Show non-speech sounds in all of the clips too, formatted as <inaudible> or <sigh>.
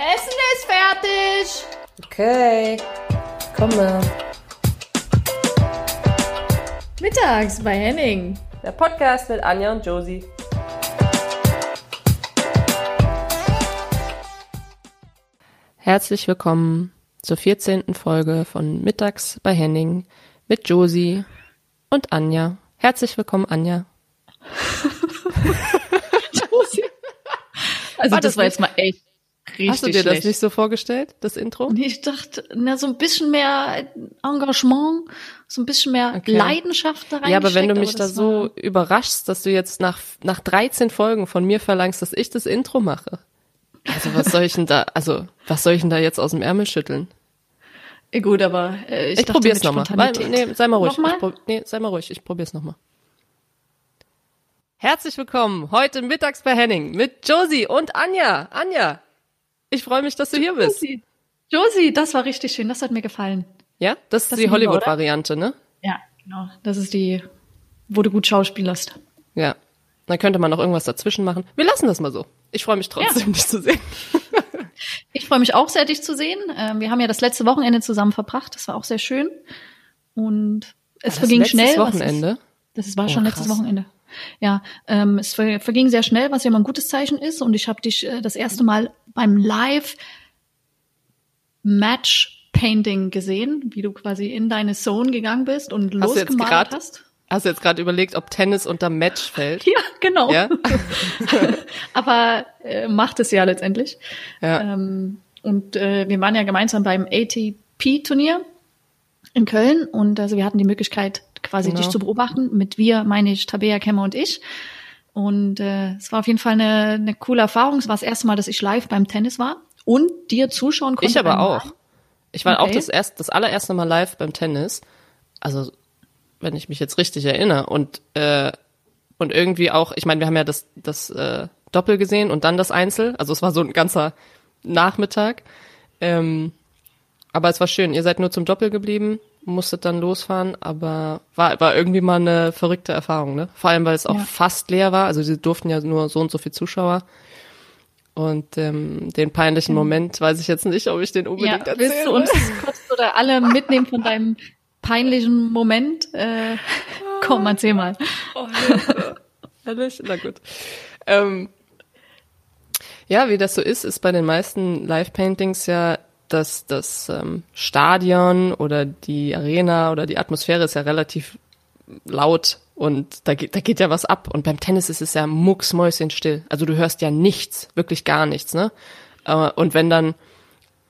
Essen ist fertig. Okay, komme. Mittags bei Henning. Der Podcast mit Anja und Josie. Herzlich willkommen zur 14. Folge von Mittags bei Henning mit Josie und Anja. Herzlich willkommen, Anja. <laughs> Josie. Also War das, das war jetzt mal echt richtig Hast du dir schlecht. das nicht so vorgestellt, das Intro? Und ich dachte, na, so ein bisschen mehr Engagement, so ein bisschen mehr Okay. Leidenschaft da rein. Ja, aber wenn du mich da so überraschst, dass du jetzt nach, nach 13 Folgen von mir verlangst, dass ich das Intro mache. Also was soll ich denn da, also was soll ich denn da jetzt aus dem Ärmel schütteln? Gut, aber äh, ich, Ich, probier's mit nochmal. Nee, sei mal ruhig. Nochmal? Ich prob, nee, sei mal ruhig. Ich probier's nochmal. Herzlich willkommen heute mittags bei Henning mit Josie und Anja. Anja, ich freue mich, dass du hier bist. Josie. Josie, das war richtig schön, das hat mir gefallen. Ja, das ist Das die Hollywood-Variante, ne? Ja, genau. Das ist die, wo du gut schauspielerst. Ja. Dann könnte man noch irgendwas dazwischen machen. Wir lassen das mal so. Ich freue mich trotzdem, dich zu sehen. <laughs> Ich freue mich auch sehr, dich zu sehen. Ähm, wir haben ja das letzte Wochenende zusammen verbracht. Das war auch sehr schön. Und es das verging schnell. Wochenende? Das war Oh, schon letztes krass. Wochenende. Ja, ähm, es ver verging sehr schnell, was ja immer ein gutes Zeichen ist. Und ich habe dich äh, das erste Mal beim Live Match Painting gesehen, wie du quasi in deine Zone gegangen bist und Hast du jetzt losgemalt grad- hast. Hast du jetzt gerade überlegt, ob Tennis unter Match fällt? <laughs> Ja, genau. Ja? <laughs> Aber äh, macht es ja letztendlich. Ja. Ähm, und äh, wir waren ja gemeinsam beim ATP-Turnier in Köln und also wir hatten die Möglichkeit, quasi Genau. dich zu beobachten. Mit wir meine ich Tabea Kemmer und ich. Und äh, es war auf jeden Fall eine, eine coole Erfahrung. Es war das erste Mal, dass ich live beim Tennis war und dir zuschauen konnte. Ich aber auch. Malen. Ich war auch Okay. das erst, das allererste Mal live beim Tennis. Also, wenn ich mich jetzt richtig erinnere. Und, äh, und irgendwie auch, ich meine, wir haben ja das, das äh, Doppel gesehen und dann das Einzel. Also es war so ein ganzer Nachmittag. Ähm, aber es war schön. Ihr seid nur zum Doppel geblieben, musstet dann losfahren, aber war, war irgendwie mal eine verrückte Erfahrung, ne? Vor allem, weil es auch Ja. fast leer war. Also sie durften ja nur so und so viel Zuschauer. Und ähm, den peinlichen Moment weiß ich jetzt nicht, ob ich den Ja, unbedingt erzähle. willst du uns kurz oder alle mitnehmen von deinem peinlichen Moment? Äh, komm, erzähl mal. Oh. Ehrlich? Na gut. Ähm, ja, wie das so ist, ist bei den meisten Live-Paintings ja, dass das ähm, Stadion oder die Arena oder die Atmosphäre ist ja relativ laut und da geht, da geht ja was ab. Und beim Tennis ist es ja mucksmäuschenstill. Also du hörst ja nichts, wirklich gar nichts, ne? Äh, Und wenn dann,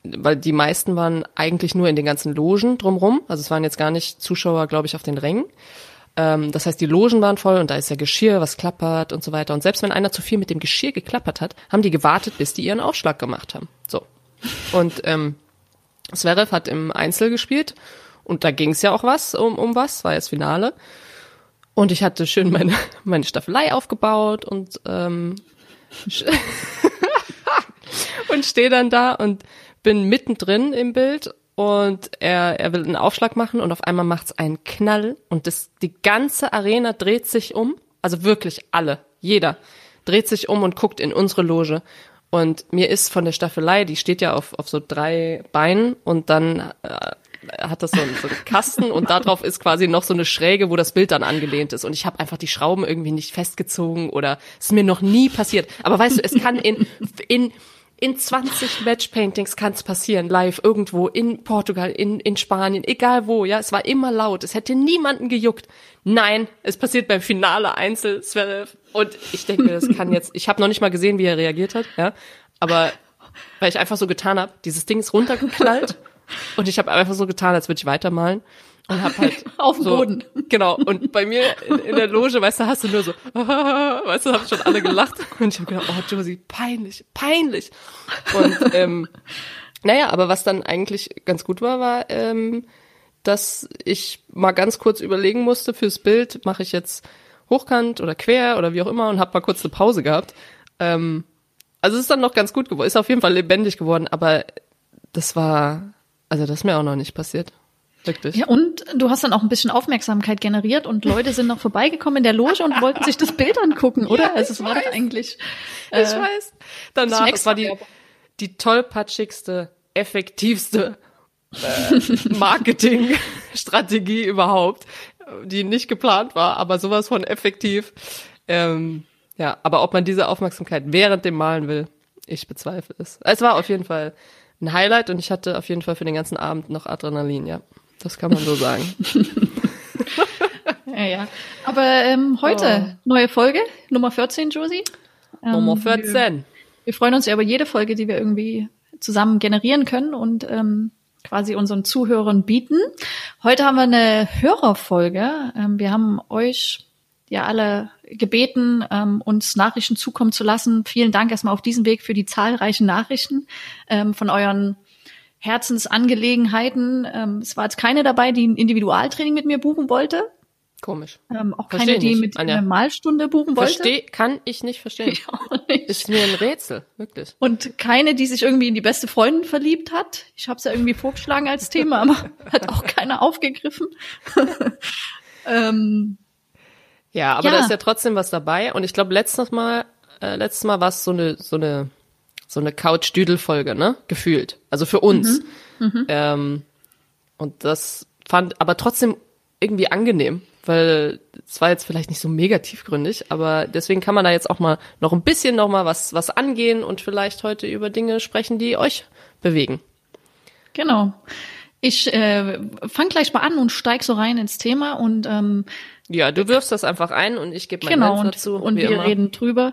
weil die meisten waren eigentlich nur in den ganzen Logen drumrum, also es waren jetzt gar nicht Zuschauer, glaube ich, auf den Rängen. Ähm, das heißt, die Logen waren voll und da ist ja Geschirr, was klappert und so weiter. Und selbst wenn einer zu viel mit dem Geschirr geklappert hat, haben die gewartet, bis die ihren Aufschlag gemacht haben. So. Und ähm, Zverev hat im Einzel gespielt. Und da ging es ja auch was um, um was, war jetzt Finale. Und ich hatte schön meine, <laughs> meine Staffelei aufgebaut und ähm, <laughs> und stehe dann da und bin mittendrin im Bild. Und er, er will einen Aufschlag machen und auf einmal macht's einen Knall. Und das, die ganze Arena dreht sich um, also wirklich alle, jeder dreht sich um und guckt in unsere Loge und mir ist von der Staffelei, die steht ja auf, auf so drei Beinen und dann äh, hat das so einen, so einen Kasten und darauf ist quasi noch so eine Schräge, wo das Bild dann angelehnt ist. Und ich habe einfach die Schrauben irgendwie nicht festgezogen oder es ist mir noch nie passiert. Aber weißt du, es kann in, in, in 20 Matchpaintings kann es passieren, live, irgendwo, in Portugal, in, in Spanien, egal wo, ja. Es war immer laut, es hätte niemanden gejuckt. Nein, es passiert beim Finale Einzel, Zverev. Und ich denke das kann jetzt, ich habe noch nicht mal gesehen, wie er reagiert hat, ja. Aber weil ich einfach so getan habe, dieses Ding ist runtergeknallt und ich habe einfach so getan, als würde ich weitermalen und habe halt <laughs> Auf dem so, Boden. Genau. Und bei mir in, in der Loge, weißt du, hast du nur so, <laughs> weißt du, haben schon alle gelacht und ich habe gedacht, oh Josie, peinlich, peinlich. Und ähm, <laughs> naja, aber was dann eigentlich ganz gut war, war, ähm, dass ich mal ganz kurz überlegen musste fürs Bild, mache ich jetzt hochkant oder quer oder wie auch immer und habe mal kurz eine Pause gehabt. Ähm, also es ist dann noch ganz gut geworden, ist auf jeden Fall lebendig geworden, aber das war, also das ist mir auch noch nicht passiert. Wirklich. Ja, und du hast dann auch ein bisschen Aufmerksamkeit generiert und Leute sind noch vorbeigekommen in der Loge und wollten sich das Bild angucken, oder? Ja, also es war doch eigentlich. ich weiß. Danach, das war die, die tollpatschigste, effektivste äh, <laughs> Marketingstrategie überhaupt, die nicht geplant war, aber sowas von effektiv. Ähm, ja, aber ob man diese Aufmerksamkeit während dem Malen will, ich bezweifle es. Es war auf jeden Fall ein Highlight und ich hatte auf jeden Fall für den ganzen Abend noch Adrenalin, ja. Das kann man so sagen. <laughs> ja, ja. Aber ähm, heute oh. neue Folge, Nummer 14, Josie. Ähm, Nummer 14. Wir, wir, freuen uns ja über jede Folge, die wir irgendwie zusammen generieren können und ähm, quasi unseren Zuhörern bieten. Heute haben wir eine Hörerfolge. Ähm, wir haben euch ja alle gebeten, ähm, uns Nachrichten zukommen zu lassen. Vielen Dank erstmal auf diesem Weg für die zahlreichen Nachrichten ähm, von euren Herzensangelegenheiten. Ähm, es war jetzt keine dabei, die ein Individualtraining mit mir buchen wollte. Komisch. Ähm, auch Versteh keine, die nicht, mit Anja. einer Malstunde buchen wollte. Versteh, kann ich nicht verstehen. Ich auch nicht. Ist mir ein Rätsel, wirklich. Und keine, die sich irgendwie in die beste Freundin verliebt hat. Ich habe es ja irgendwie vorgeschlagen als Thema, aber <laughs> hat auch keiner aufgegriffen. <laughs> ähm, ja, aber ja. da ist ja trotzdem was dabei. Und ich glaube, letztes Mal, äh, letztes Mal war es so eine, so eine, so eine Couch-Düdel-Folge, ne? Gefühlt. Also für uns. Mhm. Mhm. Ähm, und das fand aber trotzdem irgendwie angenehm, weil es war jetzt vielleicht nicht so mega tiefgründig, aber deswegen kann man da jetzt auch mal noch ein bisschen noch mal was was angehen und vielleicht heute über Dinge sprechen, die euch bewegen. Genau. Ich äh, fang gleich mal an und steig so rein ins Thema und ähm, ja, du wirfst das einfach ein und ich gebe mein genau, und, dazu. Und wir immer. reden drüber.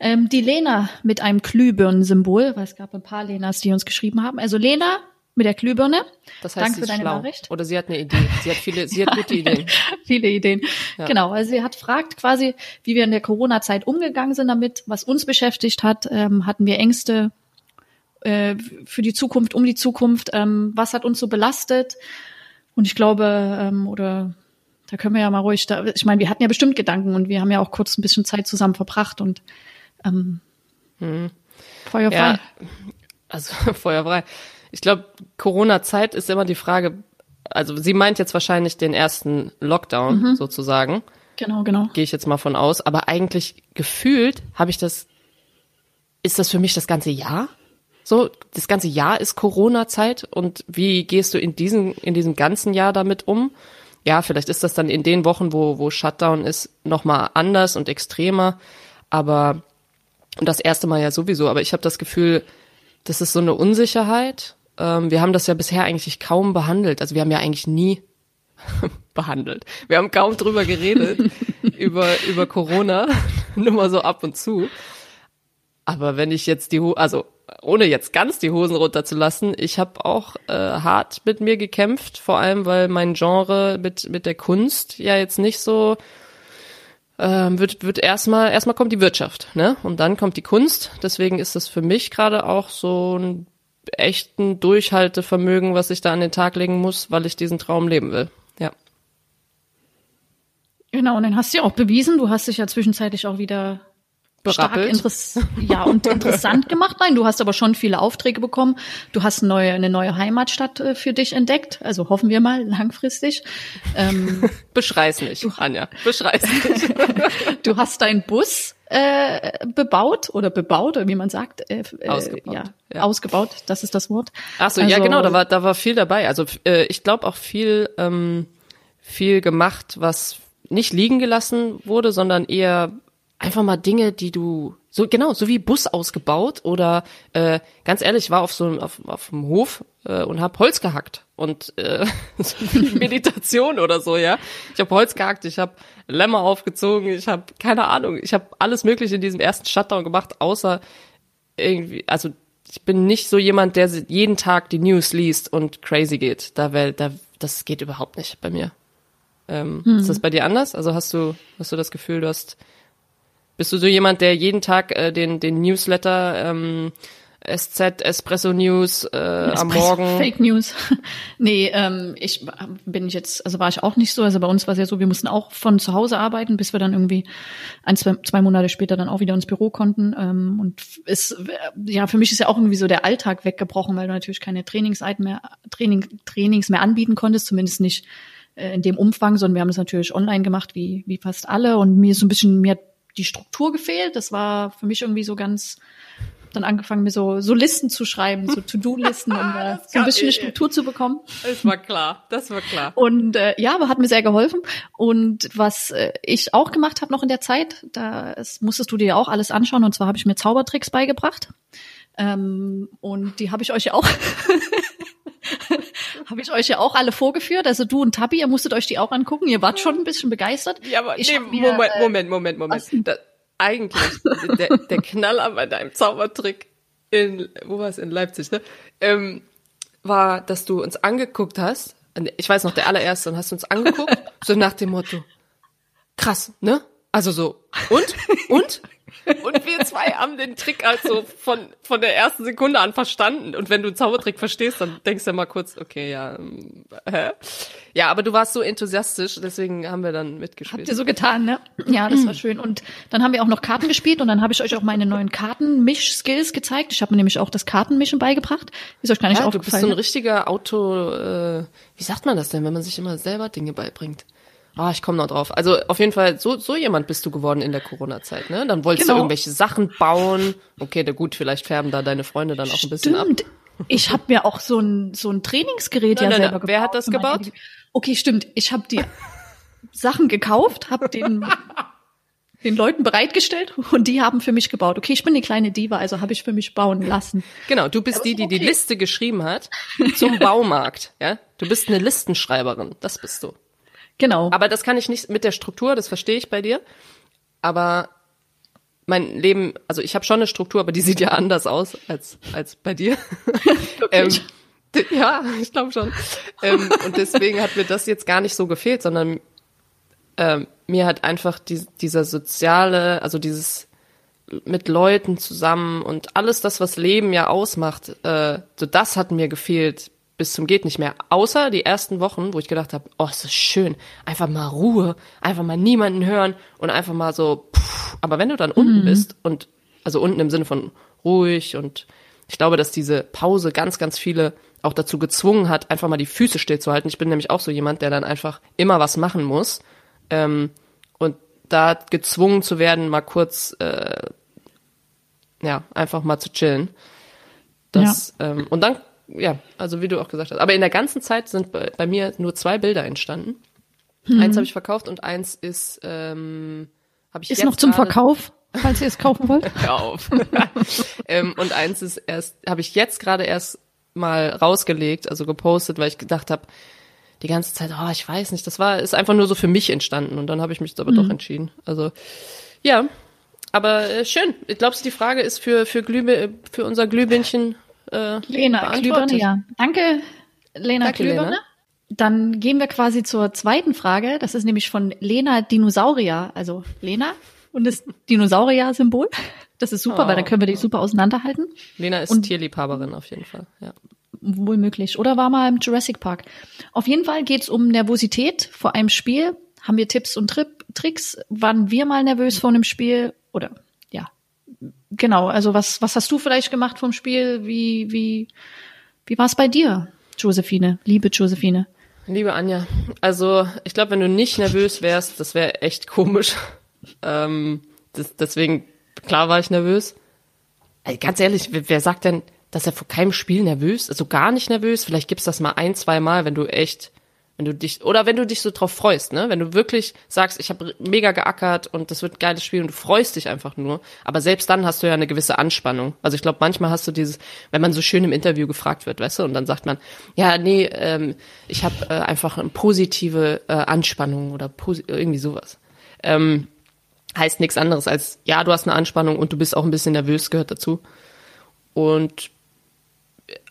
Ähm, die Lena mit einem Glühbirnen-Symbol, weil es gab ein paar Lenas, die uns geschrieben haben. Also Lena mit der Glühbirne. Das heißt, Danke für deine schlau. Nachricht. Oder sie hat eine Idee. Sie hat viele, sie hat gute <laughs> Ideen. viele Ideen. Ja. Genau. Also sie hat fragt quasi, wie wir in der Corona-Zeit umgegangen sind damit, was uns beschäftigt hat. Ähm, hatten wir Ängste äh, für die Zukunft, um die Zukunft? Ähm, was hat uns so belastet? Und ich glaube, ähm, oder da können wir ja mal ruhig, da, ich meine, wir hatten ja bestimmt Gedanken und wir haben ja auch kurz ein bisschen Zeit zusammen verbracht und ähm, hm. feuerfrei. Ja, also <laughs> feuerfrei. Ich glaube, Corona-Zeit ist immer die Frage, also sie meint jetzt wahrscheinlich den ersten Lockdown mhm. sozusagen. Genau, genau. Gehe ich jetzt mal von aus. Aber eigentlich gefühlt habe ich das, ist das für mich das ganze Jahr? So, das ganze Jahr ist Corona-Zeit und wie gehst du in diesem, in diesem ganzen Jahr damit um? Ja, vielleicht ist das dann in den Wochen, wo, wo Shutdown ist, nochmal anders und extremer. Aber und das erste Mal ja sowieso, aber ich habe das Gefühl, das ist so eine Unsicherheit. Ähm, wir haben das ja bisher eigentlich kaum behandelt. Also wir haben ja eigentlich nie <laughs> behandelt. Wir haben kaum drüber geredet, <laughs> über, über Corona, <laughs> nur mal so ab und zu. Aber wenn ich jetzt die, also ohne jetzt ganz die Hosen runterzulassen, ich habe auch äh, hart mit mir gekämpft, vor allem weil mein Genre mit mit der Kunst ja jetzt nicht so ähm, wird wird erstmal erstmal kommt die Wirtschaft, ne? Und dann kommt die Kunst. Deswegen ist das für mich gerade auch so ein echten Durchhaltevermögen, was ich da an den Tag legen muss, weil ich diesen Traum leben will. Ja. Genau, und dann hast du ja auch bewiesen, du hast dich ja zwischenzeitlich auch wieder berappelt. ja, und interessant <laughs> gemacht. Nein, du hast aber schon viele Aufträge bekommen. Du hast eine neue, eine neue Heimatstadt äh, für dich entdeckt. Also hoffen wir mal langfristig. Ähm, <laughs> Beschrei's nicht, du, Anja. Beschrei's nicht. <laughs> du hast deinen Bus äh, bebaut oder bebaut oder wie man sagt, äh, äh ausgebaut. Ja, ja, ausgebaut. Das ist das Wort. Ach so, also, ja genau, da war da war viel dabei. Also äh, ich glaube auch viel ähm, viel gemacht, was nicht liegen gelassen wurde, sondern eher einfach mal Dinge, die du so genau so wie Bus ausgebaut oder äh, ganz ehrlich, ich war auf so auf, auf dem Hof äh, und habe Holz gehackt und äh, <laughs> <laughs> Meditation oder so, ja. Ich habe Holz gehackt, ich habe Lämmer aufgezogen, ich habe keine Ahnung, ich habe alles mögliche in diesem ersten Shutdown gemacht, außer irgendwie, also ich bin nicht so jemand, der jeden Tag die News liest und crazy geht. Da, wär, da das geht überhaupt nicht bei mir. Ähm, hm. Ist das bei dir anders? Also hast du hast du das Gefühl, du hast bist du so jemand, der jeden Tag äh, den, den Newsletter ähm, SZ, Espresso News äh, Espresso, am Morgen. Fake News. <laughs> nee, ähm, ich bin ich jetzt, also war ich auch nicht so. Also bei uns war es ja so, wir mussten auch von zu Hause arbeiten, bis wir dann irgendwie ein, zwei, zwei Monate später dann auch wieder ins Büro konnten. Ähm, und es, ja, für mich ist ja auch irgendwie so der Alltag weggebrochen, weil du natürlich keine Trainingszeit mehr, Training, Trainings mehr anbieten konntest, zumindest nicht äh, in dem Umfang, sondern wir haben es natürlich online gemacht, wie, wie fast alle. Und mir ist so ein bisschen, mir hat die Struktur gefehlt. Das war für mich irgendwie so ganz dann angefangen, mir so, so Listen zu schreiben, so To-Do-Listen, um <laughs> äh, so ein bisschen eine Struktur zu bekommen. Das war klar, das war klar. Und äh, ja, aber hat mir sehr geholfen. Und was äh, ich auch gemacht habe noch in der Zeit, da musstest du dir auch alles anschauen. Und zwar habe ich mir Zaubertricks beigebracht. Ähm, und die habe ich euch ja auch <laughs> <laughs> habe ich euch ja auch alle vorgeführt. Also du und Tabi, ihr musstet euch die auch angucken. Ihr wart schon ein bisschen begeistert. Ja, aber ich nee, mir, Moment, äh, Moment, Moment, Moment. Da, eigentlich, <laughs> der, der Knaller bei deinem Zaubertrick in, wo war es, in Leipzig, ne? Ähm, war, dass du uns angeguckt hast. Ich weiß noch, der allererste, und hast uns angeguckt, so nach dem Motto, krass, ne? Also so, und? Und? Und wir zwei haben den Trick also von, von der ersten Sekunde an verstanden. Und wenn du einen Zaubertrick verstehst, dann denkst du ja mal kurz, okay, ja, ähm, hä? Ja, aber du warst so enthusiastisch, deswegen haben wir dann mitgespielt. Habt ihr so getan, ne? Ja, das war schön. Und dann haben wir auch noch Karten gespielt und dann habe ich euch auch meine neuen Kartenmisch-Skills gezeigt. Ich habe mir nämlich auch das Kartenmischen beigebracht. Ist euch gar nicht ja, du bist so ein aufgefallen. richtiger Auto, äh, wie sagt man das denn, wenn man sich immer selber Dinge beibringt? Ah, ich komme noch drauf. Also auf jeden Fall, so, so jemand bist du geworden in der Corona-Zeit, ne? Dann wolltest Genau. du irgendwelche Sachen bauen. Okay, na gut, vielleicht färben da deine Freunde dann auch ein bisschen ab. Stimmt. Ich habe mir auch so ein so ein Trainingsgerät Nein, ja nein, selber nein. gebaut. Wer hat das gebaut? Okay, stimmt. Ich habe die Sachen gekauft, habe den <laughs> den Leuten bereitgestellt und die haben für mich gebaut. Okay, ich bin eine kleine Diva, also habe ich für mich bauen lassen. Genau, du bist die, die die okay. Liste geschrieben hat zum Baumarkt, ja? Du bist eine Listenschreiberin, das bist du. Genau. Aber das kann ich nicht mit der Struktur, das verstehe ich bei dir. Aber mein Leben, also ich habe schon eine Struktur, aber die sieht ja anders aus als als bei dir. <laughs> ähm, ja, ich glaube schon. ähm, und deswegen hat mir das jetzt gar nicht so gefehlt, sondern ähm, mir hat einfach die, dieser soziale, also dieses mit Leuten zusammen und alles das, was Leben ja ausmacht, äh, so das hat mir gefehlt bis zum geht nicht mehr. Außer die ersten Wochen, wo ich gedacht habe, oh, es ist schön, einfach mal Ruhe, einfach mal niemanden hören und einfach mal so. Pff. Aber wenn du dann unten bist und also unten im Sinne von ruhig und ich glaube, dass diese Pause ganz, ganz viele auch dazu gezwungen hat, einfach mal die Füße stillzuhalten. Ich bin nämlich auch so jemand, der dann einfach immer was machen muss ähm, und da gezwungen zu werden, mal kurz äh, ja einfach mal zu chillen. Das ähm, und dann ja, also wie du auch gesagt hast. Aber in der ganzen Zeit sind bei, bei mir nur zwei Bilder entstanden. Mhm. Eins habe ich verkauft und eins ist ähm, habe ich ist jetzt noch zum Verkauf, falls ihr es kaufen wollt. <laughs> Hör auf. <laughs> ähm, und eins ist erst, habe ich jetzt gerade erst mal rausgelegt, also gepostet, weil ich gedacht habe, die ganze Zeit, oh, ich weiß nicht, das war, ist einfach nur so für mich entstanden und dann habe ich mich aber Mhm. doch entschieden. Also ja, aber äh, schön. Glaubst du, die Frage ist für für Glühbe für unser Glühbirnchen äh, Lena? Klüberne, ja. Danke, Lena Danke, Klüberne. Lena. Dann gehen wir quasi zur zweiten Frage. Das ist nämlich von Lena Dinosaurier. Also Lena und das Dinosaurier-Symbol. Das ist super, Oh. weil dann können wir die super auseinanderhalten. Lena ist Und- Tierliebhaberin auf jeden Fall. Ja. Wohl möglich. Oder war mal im Jurassic Park. Auf jeden Fall geht's um Nervosität vor einem Spiel. Haben wir Tipps und Trip Tricks? Waren wir mal nervös vor einem Spiel? Oder. Genau, also was, was hast du vielleicht gemacht vom Spiel? Wie, wie, wie war es bei dir, Josephine? Liebe Josephine. Liebe Anja, also ich glaube, wenn du nicht nervös wärst, das wäre echt komisch. <laughs> Ähm, das, deswegen, klar war ich nervös. Ey, ganz ehrlich, wer, wer sagt denn, dass er vor keinem Spiel nervös, also gar nicht nervös? Vielleicht gibt's das mal ein, zwei Mal, wenn du echt, wenn du dich, oder wenn du dich so drauf freust, ne? Wenn du wirklich sagst, ich habe mega geackert und das wird ein geiles Spiel und du freust dich einfach nur. Aber selbst dann hast du ja eine gewisse Anspannung. Also ich glaube, manchmal hast du dieses, wenn man so schön im Interview gefragt wird, weißt du, und dann sagt man, ja, nee, ähm, ich habe äh, einfach eine positive äh, Anspannung oder posi irgendwie sowas. Ähm, heißt nichts anderes als, ja, du hast eine Anspannung und du bist auch ein bisschen nervös, gehört dazu. Und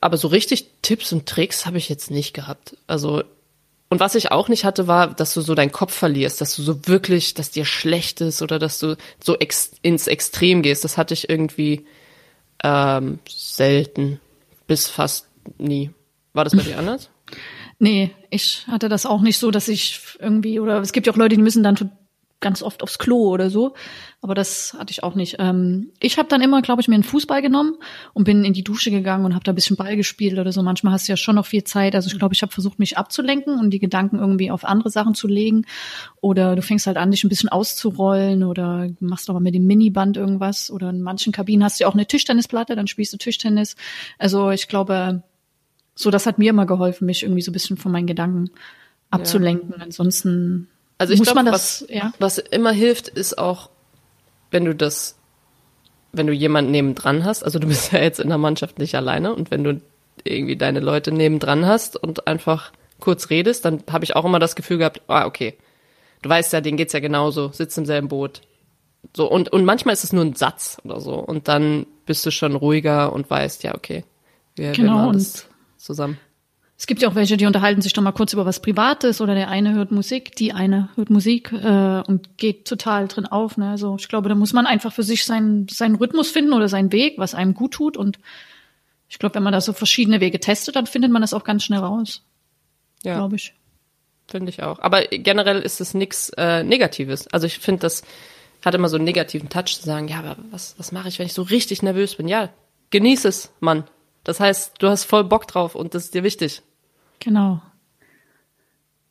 aber so richtig Tipps und Tricks habe ich jetzt nicht gehabt. Also und was ich auch nicht hatte, war, dass du so deinen Kopf verlierst, dass du so wirklich, dass dir schlecht ist oder dass du so ex ins Extrem gehst. Das hatte ich irgendwie ähm, selten, bis fast nie. War das bei dir <laughs> anders? Nee, ich hatte das auch nicht so, dass ich irgendwie, oder es gibt ja auch Leute, die müssen dann ganz oft aufs Klo oder so. Aber das hatte ich auch nicht. Ähm, ich habe dann immer, glaube ich, mir einen Fußball genommen und bin in die Dusche gegangen und habe da ein bisschen Ball gespielt oder so. Manchmal hast du ja schon noch viel Zeit. Also ich glaube, ich habe versucht, mich abzulenken und die Gedanken irgendwie auf andere Sachen zu legen. Oder du fängst halt an, dich ein bisschen auszurollen oder machst aber mit dem Miniband irgendwas. Oder in manchen Kabinen hast du ja auch eine Tischtennisplatte, dann spielst du Tischtennis. Also ich glaube, so das hat mir immer geholfen, mich irgendwie so ein bisschen von meinen Gedanken abzulenken. Ja. Ansonsten also ich glaube, was, ja? was immer hilft, ist auch wenn du das, wenn du jemanden nebendran hast, also du <laughs> bist ja jetzt in der Mannschaft nicht alleine und wenn du irgendwie deine Leute nebendran hast und einfach kurz redest, dann habe ich auch immer das Gefühl gehabt, ah, okay, du weißt ja, denen geht's ja genauso, sitzt im selben Boot. So, und, und manchmal ist es nur ein Satz oder so. Und dann bist du schon ruhiger und weißt, ja, okay, wir, genau, wir machen das zusammen. Es gibt ja auch welche, die unterhalten sich doch mal kurz über was Privates oder der eine hört Musik, die eine hört Musik äh, und geht total drin auf. Ne? Also ich glaube, da muss man einfach für sich seinen, seinen Rhythmus finden oder seinen Weg, was einem gut tut. Und ich glaube, wenn man da so verschiedene Wege testet, dann findet man das auch ganz schnell raus. Ja. Glaube ich. Finde ich auch. Aber generell ist es nichts äh, Negatives. Also ich finde, das hat immer so einen negativen Touch zu sagen, ja, aber was, was mache ich, wenn ich so richtig nervös bin? Ja, genieß es, Mann. Das heißt, du hast voll Bock drauf und das ist dir wichtig. Genau.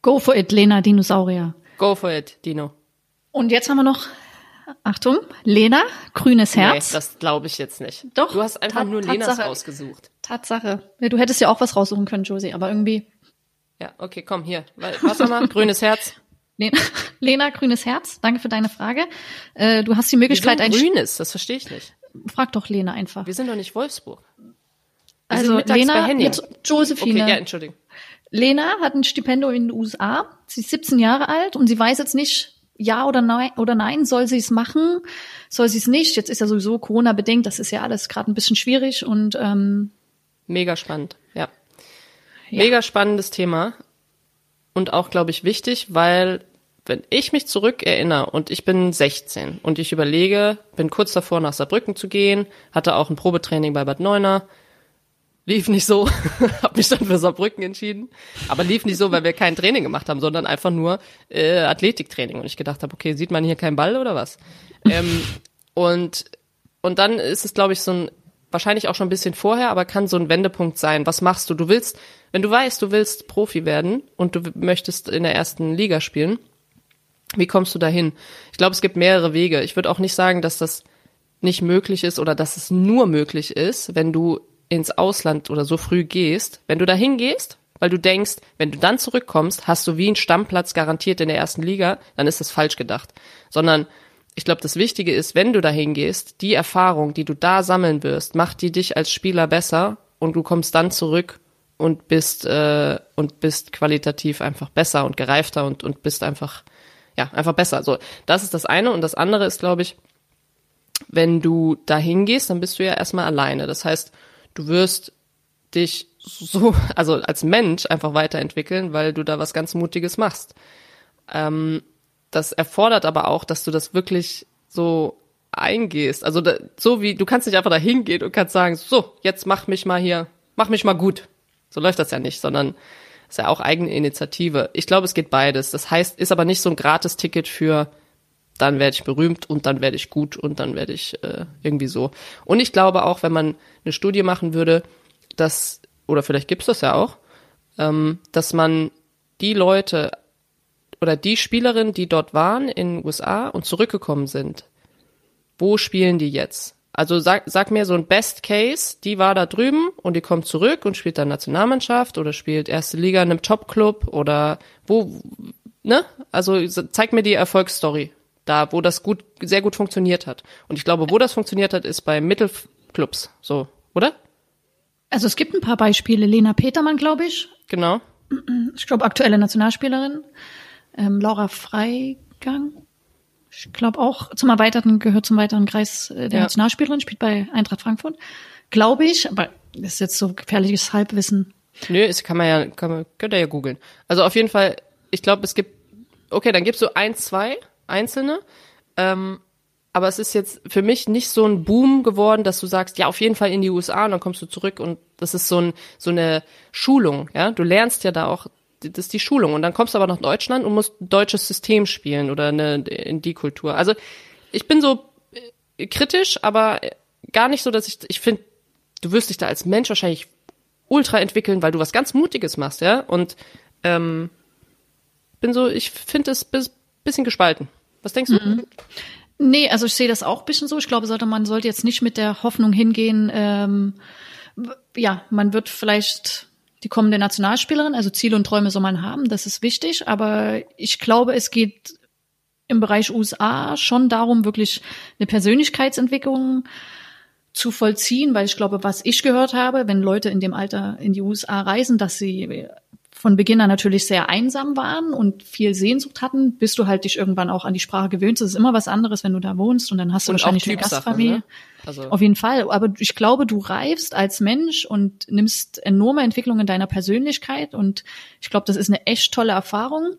Go for it, Lena Dinosaurier. Go for it, Dino. Und jetzt haben wir noch, Achtung, Lena, grünes Herz. Nee, das glaube ich jetzt nicht. Doch. Du hast einfach nur Tatsache. Lenas rausgesucht. Tatsache. Du hättest ja auch was raussuchen können, Josie, aber irgendwie. Ja, okay, komm, hier. Was nochmal? <laughs> grünes Herz. Lena, Lena, grünes Herz, danke für deine Frage. Äh, du hast die Möglichkeit, ein grünes, das verstehe ich nicht. Frag doch Lena einfach. Wir sind doch nicht Wolfsburg. Also Lena, jetzt Josephine. Okay, ja, Entschuldigung. Lena hat ein Stipendium in den USA. Sie ist 17 Jahre alt und sie weiß jetzt nicht, ja oder nein, oder nein, soll sie es machen, soll sie es nicht. Jetzt ist ja sowieso Corona bedingt, das ist ja alles gerade ein bisschen schwierig und ähm, mega spannend, ja. ja. Mega spannendes Thema und auch glaube ich wichtig, weil wenn ich mich zurückerinnere und ich bin 16 und ich überlege, bin kurz davor nach Saarbrücken zu gehen, hatte auch ein Probetraining bei Bad Neuner, lief nicht so, <laughs> habe mich dann für Saarbrücken entschieden, aber lief nicht so, weil wir kein Training gemacht haben, sondern einfach nur äh, Athletiktraining und ich gedacht habe, okay, sieht man hier keinen Ball oder was? ähm, und und dann ist es, glaube ich, so ein wahrscheinlich auch schon ein bisschen vorher, aber kann so ein Wendepunkt sein. Was machst du? Du willst, wenn du weißt, du willst Profi werden und du möchtest in der ersten Liga spielen, wie kommst du dahin? Ich glaube, es gibt mehrere Wege. Ich würde auch nicht sagen, dass das nicht möglich ist oder dass es nur möglich ist, wenn du ins Ausland oder so früh gehst, wenn du da hingehst, weil du denkst, wenn du dann zurückkommst, hast du wie einen Stammplatz garantiert in der ersten Liga, dann ist das falsch gedacht. Sondern ich glaube, das Wichtige ist, wenn du da hingehst, die Erfahrung, die du da sammeln wirst, macht die dich als Spieler besser und du kommst dann zurück und bist äh, und bist qualitativ einfach besser und gereifter und und bist einfach ja einfach besser. So, das ist das eine und das andere ist, glaube ich, wenn du da hingehst, dann bist du ja erstmal alleine. Das heißt, du wirst dich so, <laughs> also als Mensch einfach weiterentwickeln, weil du da was ganz Mutiges machst. Ähm, das erfordert aber auch, dass du das wirklich so eingehst. Also da, so wie, du kannst nicht einfach da hingehen und kannst sagen, so, jetzt mach mich mal hier, mach mich mal gut. So läuft das ja nicht, sondern ist ja auch eigene Initiative. Ich glaube, es geht beides. Das heißt, ist aber nicht so ein Gratis-Ticket für, dann werde ich berühmt und dann werde ich gut und dann werde ich äh, irgendwie so. Und ich glaube auch, wenn man eine Studie machen würde, dass, oder vielleicht gibt's das ja auch, ähm, dass man die Leute oder die Spielerinnen, die dort waren in USA und zurückgekommen sind, wo spielen die jetzt? Also sag, sag mir so ein Best Case, die war da drüben und die kommt zurück und spielt dann Nationalmannschaft oder spielt erste Liga in einem Top-Club oder wo, ne? Also zeig mir die Erfolgsstory da, wo das gut, sehr gut funktioniert hat. Und ich glaube, wo das funktioniert hat, ist bei Mittelclubs, so, oder? Also es gibt ein paar Beispiele. Lena Petermann, glaube ich. Genau. Ich glaube, aktuelle Nationalspielerin. Ähm, Laura Freigang. Ich glaube auch zum Erweiterten, gehört zum weiteren Kreis äh, der ja. Nationalspielerin, spielt bei Eintracht Frankfurt. Glaube ich, aber das ist jetzt so gefährliches Halbwissen. Nö, das kann man ja, kann man, könnt ihr ja googeln. Also auf jeden Fall, ich glaube, es gibt, okay, dann gibt's so eins, zwei, einzelne. Ähm, aber es ist jetzt für mich nicht so ein Boom geworden, dass du sagst, ja, auf jeden Fall in die USA und dann kommst du zurück und das ist so, ein, so eine Schulung, ja. Du lernst ja da auch das ist die Schulung. Und dann kommst du aber nach Deutschland und musst ein deutsches System spielen oder eine, in die Kultur. Also ich bin so äh, kritisch, aber gar nicht so, dass ich, ich finde, du wirst dich da als Mensch wahrscheinlich ultra entwickeln, weil du was ganz Mutiges machst, ja. Und ähm, bin so, ich finde es bis, bisschen gespalten. Was denkst du? Mhm. Nee, also ich sehe das auch bisschen so. Ich glaube, sollte, man sollte jetzt nicht mit der Hoffnung hingehen, ähm, ja, man wird vielleicht die kommende Nationalspielerin, also Ziele und Träume soll man haben, das ist wichtig, aber ich glaube, es geht im Bereich USA schon darum, wirklich eine Persönlichkeitsentwicklung zu vollziehen, weil ich glaube, was ich gehört habe, wenn Leute in dem Alter in die USA reisen, dass sie von Beginn an natürlich sehr einsam waren und viel Sehnsucht hatten, bis du halt dich irgendwann auch an die Sprache gewöhnst. Es ist immer was anderes, wenn du da wohnst und dann hast du und wahrscheinlich eine Gastfamilie. Ne? Also Auf jeden Fall. Aber ich glaube, du reifst als Mensch und nimmst enorme Entwicklungen in deiner Persönlichkeit und ich glaube, das ist eine echt tolle Erfahrung.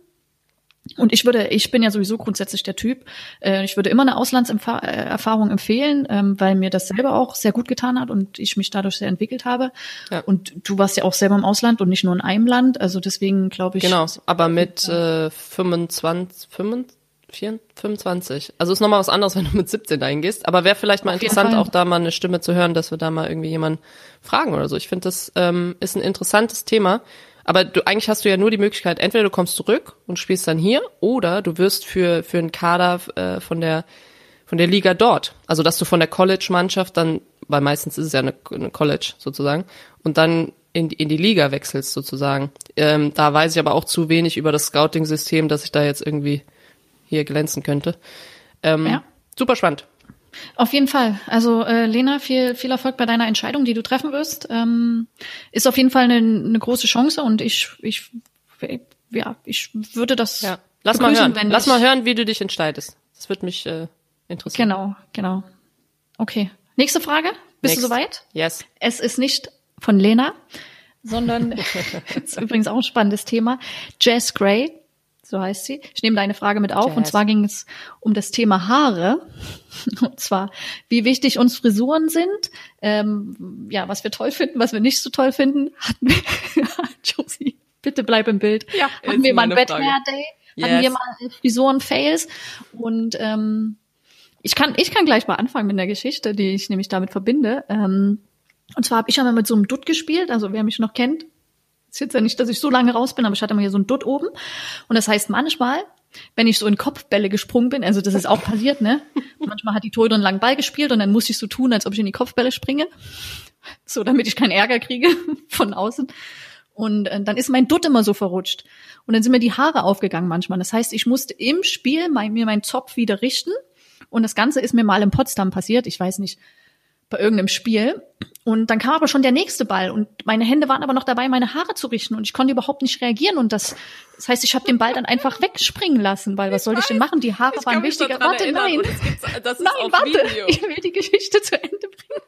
Und ich würde, ich bin ja sowieso grundsätzlich der Typ, äh, ich würde immer eine Auslandserfahrung empfehlen, ähm, weil mir das selber auch sehr gut getan hat und ich mich dadurch sehr entwickelt habe. Ja. Und du warst ja auch selber im Ausland und nicht nur in einem Land, also deswegen glaube ich. Genau, aber mit äh, 25, 25 25. Also ist nochmal was anderes, wenn du mit 17 dahin gehst. Aber wäre vielleicht mal Auf interessant, auch da mal eine Stimme zu hören, dass wir da mal irgendwie jemanden fragen oder so. Ich finde, das ähm, ist ein interessantes Thema. Aber du, eigentlich hast du ja nur die Möglichkeit, entweder du kommst zurück und spielst dann hier, oder du wirst für, für einen Kader äh, von der von der Liga dort. Also dass du von der College-Mannschaft dann, weil meistens ist es ja eine, eine College sozusagen, und dann in, in die Liga wechselst sozusagen. Ähm, da weiß ich aber auch zu wenig über das Scouting-System, dass ich da jetzt irgendwie hier glänzen könnte. Ähm, ja. Super spannend. Auf jeden Fall. Also äh, Lena, viel, viel Erfolg bei deiner Entscheidung, die du treffen wirst. Ähm, ist auf jeden Fall eine, eine große Chance und ich, ich, ja, ich würde das. Ja. Lass mal hören. Lass mal hören, wie du dich entscheidest. Das wird mich äh, interessieren. Genau, genau. Okay. Nächste Frage. Bist Next. du soweit? Yes. Es ist nicht von Lena, sondern <laughs> ist übrigens auch ein spannendes Thema. Jess Gray so heißt sie. Ich nehme deine Frage mit auf. Jazz. Und zwar ging es um das Thema Haare. <laughs> Und zwar, wie wichtig uns Frisuren sind, ähm, ja, was wir toll finden, was wir nicht so toll finden. Hatten wir, <laughs> Josie, bitte bleib im Bild. Ja, hatten wir mal ein Wet Hair Day, yes. hatten wir mal Frisuren-Fails. Und ähm, ich kann, ich kann gleich mal anfangen mit der Geschichte, die ich nämlich damit verbinde. Ähm, und zwar habe ich einmal mit so einem Dutt gespielt, also wer mich noch kennt, ist jetzt ja nicht, dass ich so lange raus bin, aber ich hatte mal hier so ein Dutt oben. Und das heißt manchmal, wenn ich so in Kopfbälle gesprungen bin, also das ist auch passiert, ne? Manchmal hat die Torhüter einen langen Ball gespielt und dann muss ich so tun, als ob ich in die Kopfbälle springe. So, damit ich keinen Ärger kriege <laughs> von außen. Und äh, dann ist mein Dutt immer so verrutscht. Und dann sind mir die Haare aufgegangen manchmal. Das heißt, ich musste im Spiel mein, mir meinen Zopf wieder richten. Und das Ganze ist mir mal in Potsdam passiert. Ich weiß nicht, bei irgendeinem Spiel. Und dann kam aber schon der nächste Ball und meine Hände waren aber noch dabei, meine Haare zu richten und ich konnte überhaupt nicht reagieren und das, das heißt, ich habe den Ball dann einfach wegspringen lassen, weil was sollte ich denn machen? Die Haare waren wichtiger. Warte, nein, nein, warte, Video. ich will die Geschichte zu Ende bringen.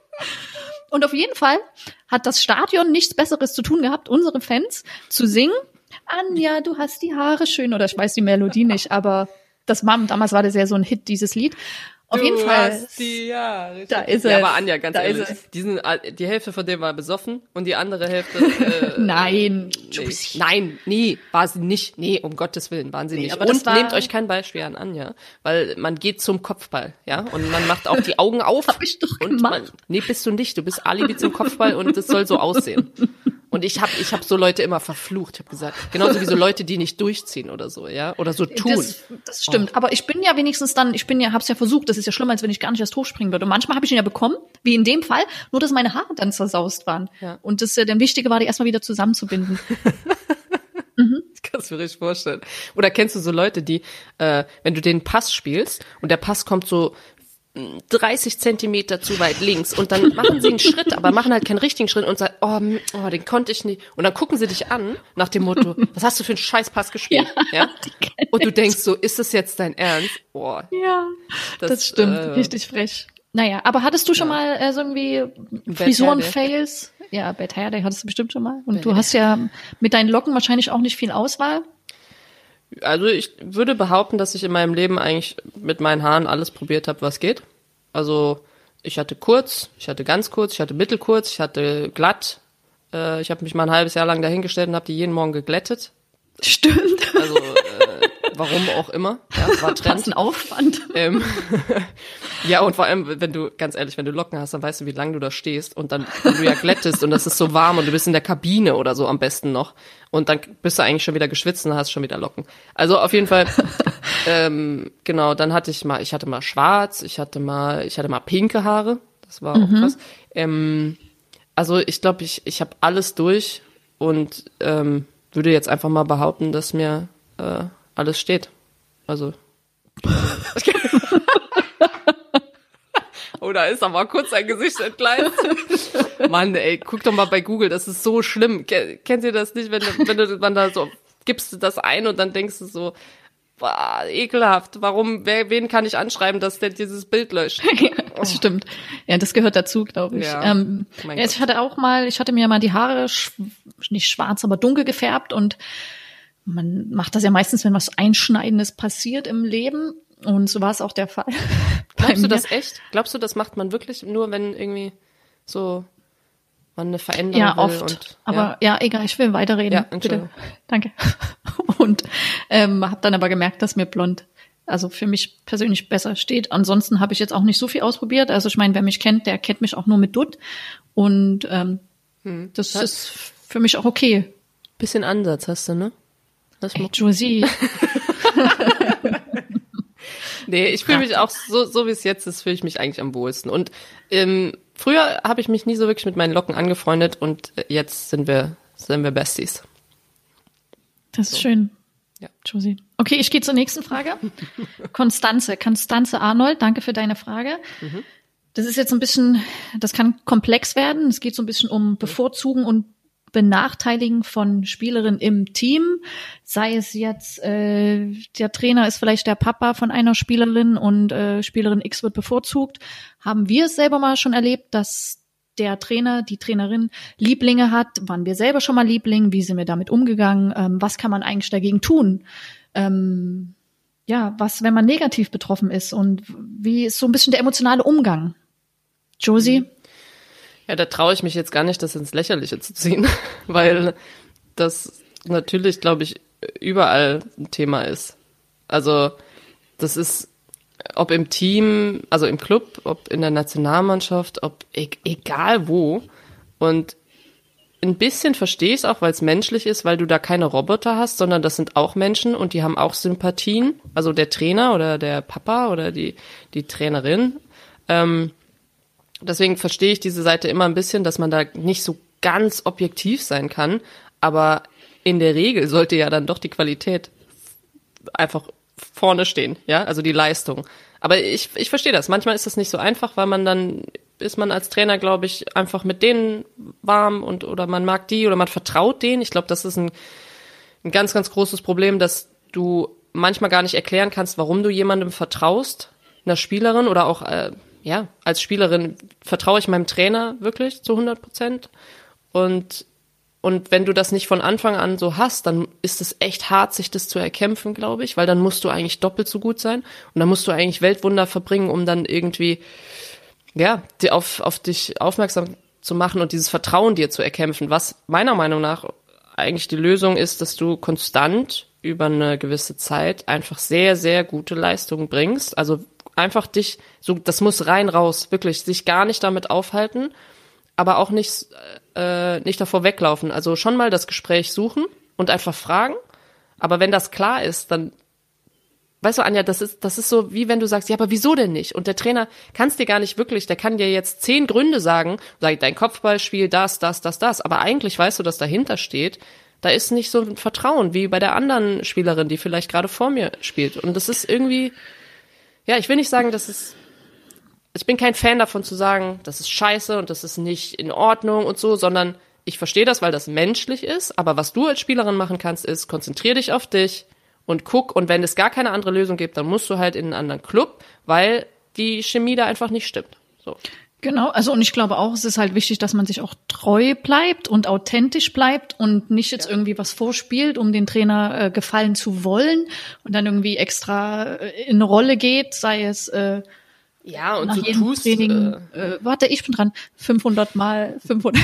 Und auf jeden Fall hat das Stadion nichts Besseres zu tun gehabt, unsere Fans zu singen. Anja, du hast die Haare schön oder ich weiß die Melodie nicht, aber das Mam, damals war das ja so ein Hit, dieses Lied. Auf du jeden Fall. Die, ja, da ist es. Ja, aber Anja, ganz da ehrlich, die, sind, die Hälfte von dem war besoffen und die andere Hälfte. <laughs> Äh, Nein. Nee. Nein, nee, war sie nicht. Nee, um Gottes Willen, waren sie nee, nicht. Aber und nehmt euch kein Beispiel an Anja, weil man geht zum Kopfball, ja, und man macht auch die Augen auf. <laughs> Hab ich doch und gemacht. Man, nee, bist du nicht. Du bist Alibi zum Kopfball und es soll so aussehen. Und ich habe ich hab so Leute immer verflucht. Ich habe gesagt, genauso wie so Leute, die nicht durchziehen oder so, ja, oder so tun. Das, das stimmt. Oh. Aber ich bin ja wenigstens dann, ich bin ja, hab's ja versucht. Das ist ja schlimmer, als wenn ich gar nicht erst hochspringen würde. Und manchmal habe ich ihn ja bekommen, wie in dem Fall, nur dass meine Haare dann zersaust waren. Ja. Und das, äh, der Wichtige war, die erstmal wieder zusammenzubinden. <laughs> mhm. Ich kann es mir richtig vorstellen. Oder kennst du so Leute, die, äh, wenn du den Pass spielst und der Pass kommt so 30 Zentimeter zu weit links und dann machen sie einen Schritt, aber machen halt keinen richtigen Schritt und sagen, oh, oh, den konnte ich nicht. Und dann gucken sie dich an nach dem Motto, was hast du für einen Scheißpass gespielt? Ja, ja? Und du denkst so, ist das jetzt dein Ernst? Oh, ja, das, das stimmt, äh, richtig frech. Naja, aber hattest du schon ja. mal äh, so irgendwie Frisuren-Fails? Ja, Bad Hair Day hattest du bestimmt schon mal. Und Bad du hast ja mit deinen Locken wahrscheinlich auch nicht viel Auswahl. Also ich würde behaupten, dass ich in meinem Leben eigentlich mit meinen Haaren alles probiert habe, was geht. Also ich hatte kurz, ich hatte ganz kurz, ich hatte mittelkurz, ich hatte glatt. Äh, ich habe mich mal ein halbes Jahr lang dahingestellt und habe die jeden Morgen geglättet. Stimmt. Also warum auch immer. Ja, <laughs> war Trend. Was ein Aufwand. Ähm, <laughs> ja, und vor allem, wenn du, ganz ehrlich, wenn du Locken hast, dann weißt du, wie lange du da stehst und dann, wenn du ja glättest und das ist so warm und du bist in der Kabine oder so am besten noch und dann bist du eigentlich schon wieder geschwitzt und hast schon wieder Locken. Also auf jeden Fall, <laughs> ähm, genau, dann hatte ich mal, ich hatte mal schwarz, ich hatte mal, ich hatte mal pinke Haare, das war auch krass. Ähm, also ich glaube, ich, ich habe alles durch und ähm, würde jetzt einfach mal behaupten, dass mir äh, alles steht. Also. <laughs> oh, da ist aber kurz ein Gesicht entgleist. Mann, ey, guck doch mal bei Google, das ist so schlimm. Ken- Kennt ihr das nicht, wenn du, wenn du man da so gibst du das ein und dann denkst du so, boah, ekelhaft. Warum, wer, wen kann ich anschreiben, dass der dieses Bild löscht? <laughs> Das stimmt. Ja, das gehört dazu, glaube ich. Ja. Ähm, Mein ja, ich hatte auch mal, ich hatte mir mal die Haare sch nicht schwarz, aber dunkel gefärbt und man macht das ja meistens, wenn was Einschneidendes passiert im Leben. Und so war es auch der Fall. <laughs> Glaubst du das echt? Glaubst du, das macht man wirklich nur, wenn irgendwie so man eine Veränderung Ja, oft. und aber ja. egal, ich will weiterreden. Ja, bitte. <laughs> Danke. Und ähm, habe dann aber gemerkt, dass mir blond also für mich persönlich besser steht. Ansonsten habe ich jetzt auch nicht so viel ausprobiert. Also ich meine, wer mich kennt, der kennt mich auch nur mit Dutt. Und ähm, Hm. das ist für mich auch okay. bisschen Ansatz hast du, ne? Das Ey, Josie, <laughs> Nee, ich fühle mich auch so, so wie es jetzt ist, fühle ich mich eigentlich am wohlsten. Und ähm, früher habe ich mich nie so wirklich mit meinen Locken angefreundet und äh, jetzt sind wir, sind wir Besties. das ist schön. Ja. Josie. Okay, ich gehe zur nächsten Frage. <laughs> Konstanze, Konstanze Arnold, danke für deine Frage. Das ist jetzt ein bisschen, das kann komplex werden. Es geht so ein bisschen um Bevorzugen und Benachteiligen von Spielerinnen im Team. Sei es jetzt, äh, der Trainer ist vielleicht der Papa von einer Spielerin und äh, Spielerin X wird bevorzugt. Haben wir es selber mal schon erlebt, dass der Trainer, die Trainerin Lieblinge hat? Waren wir selber schon mal Liebling? Wie sind wir damit umgegangen? Ähm, was kann man eigentlich dagegen tun? Ähm, ja, was, wenn man negativ betroffen ist? Und wie ist so ein bisschen der emotionale Umgang? Josie? Ja, da traue ich mich jetzt gar nicht, das ins Lächerliche zu ziehen, <laughs> weil das natürlich, glaube ich, überall ein Thema ist. Also das ist, ob im Team, also im Club, ob in der Nationalmannschaft, ob e egal wo. Und ein bisschen verstehe ich es auch, weil es menschlich ist, weil du da keine Roboter hast, sondern das sind auch Menschen und die haben auch Sympathien. Also der Trainer oder der Papa oder die, die Trainerin. Ähm, deswegen verstehe ich diese Seite immer ein bisschen, dass man da nicht so ganz objektiv sein kann. Aber in der Regel sollte ja dann doch die Qualität einfach vorne stehen, ja, also die Leistung. Aber ich, ich verstehe das. Manchmal ist das nicht so einfach, weil man dann ist man als Trainer, glaube ich, einfach mit denen warm und oder man mag die oder man vertraut denen. Ich glaube, das ist ein, ein ganz, ganz großes Problem, dass du manchmal gar nicht erklären kannst, warum du jemandem vertraust, einer Spielerin oder auch äh, ja als Spielerin vertraue ich meinem Trainer wirklich zu 100 Prozent. Und und wenn du das nicht von Anfang an so hast, dann ist es echt hart, sich das zu erkämpfen, glaube ich, weil dann musst du eigentlich doppelt so gut sein. Und dann musst du eigentlich Weltwunder verbringen, um dann irgendwie ja, die auf, auf dich aufmerksam zu machen und dieses Vertrauen dir zu erkämpfen, was meiner Meinung nach eigentlich die Lösung ist, dass du konstant über eine gewisse Zeit einfach sehr, sehr gute Leistungen bringst. Also einfach dich, so, das muss rein raus, wirklich, sich gar nicht damit aufhalten, aber auch nicht, äh, nicht davor weglaufen. Also schon mal das Gespräch suchen und einfach fragen. Aber wenn das klar ist, dann Weißt du, Anja, das ist, das ist so, wie wenn du sagst, ja, aber wieso denn nicht? Und der Trainer kann es dir gar nicht wirklich, der kann dir jetzt zehn Gründe sagen, sag, dein Kopfballspiel, das, das, das, das, aber eigentlich weißt du, dass dahinter steht, da ist nicht so ein Vertrauen wie bei der anderen Spielerin, die vielleicht gerade vor mir spielt. Und das ist irgendwie, ja, ich will nicht sagen, das ist, ich bin kein Fan davon zu sagen, das ist scheiße und das ist nicht in Ordnung und so, sondern ich verstehe das, weil das menschlich ist, aber was du als Spielerin machen kannst, ist, konzentrier dich auf dich, und guck, und wenn es gar keine andere Lösung gibt, dann musst du halt in einen anderen Club, weil die Chemie da einfach nicht stimmt. So. Genau, also und ich glaube auch, es ist halt wichtig, dass man sich auch treu bleibt und authentisch bleibt und nicht jetzt irgendwie was vorspielt, um den Trainer äh, gefallen zu wollen und dann irgendwie extra äh, in eine Rolle geht, sei es äh, Ja, und nach du jedem tust, Training, äh, äh, warte, ich bin dran, 500 mal 500.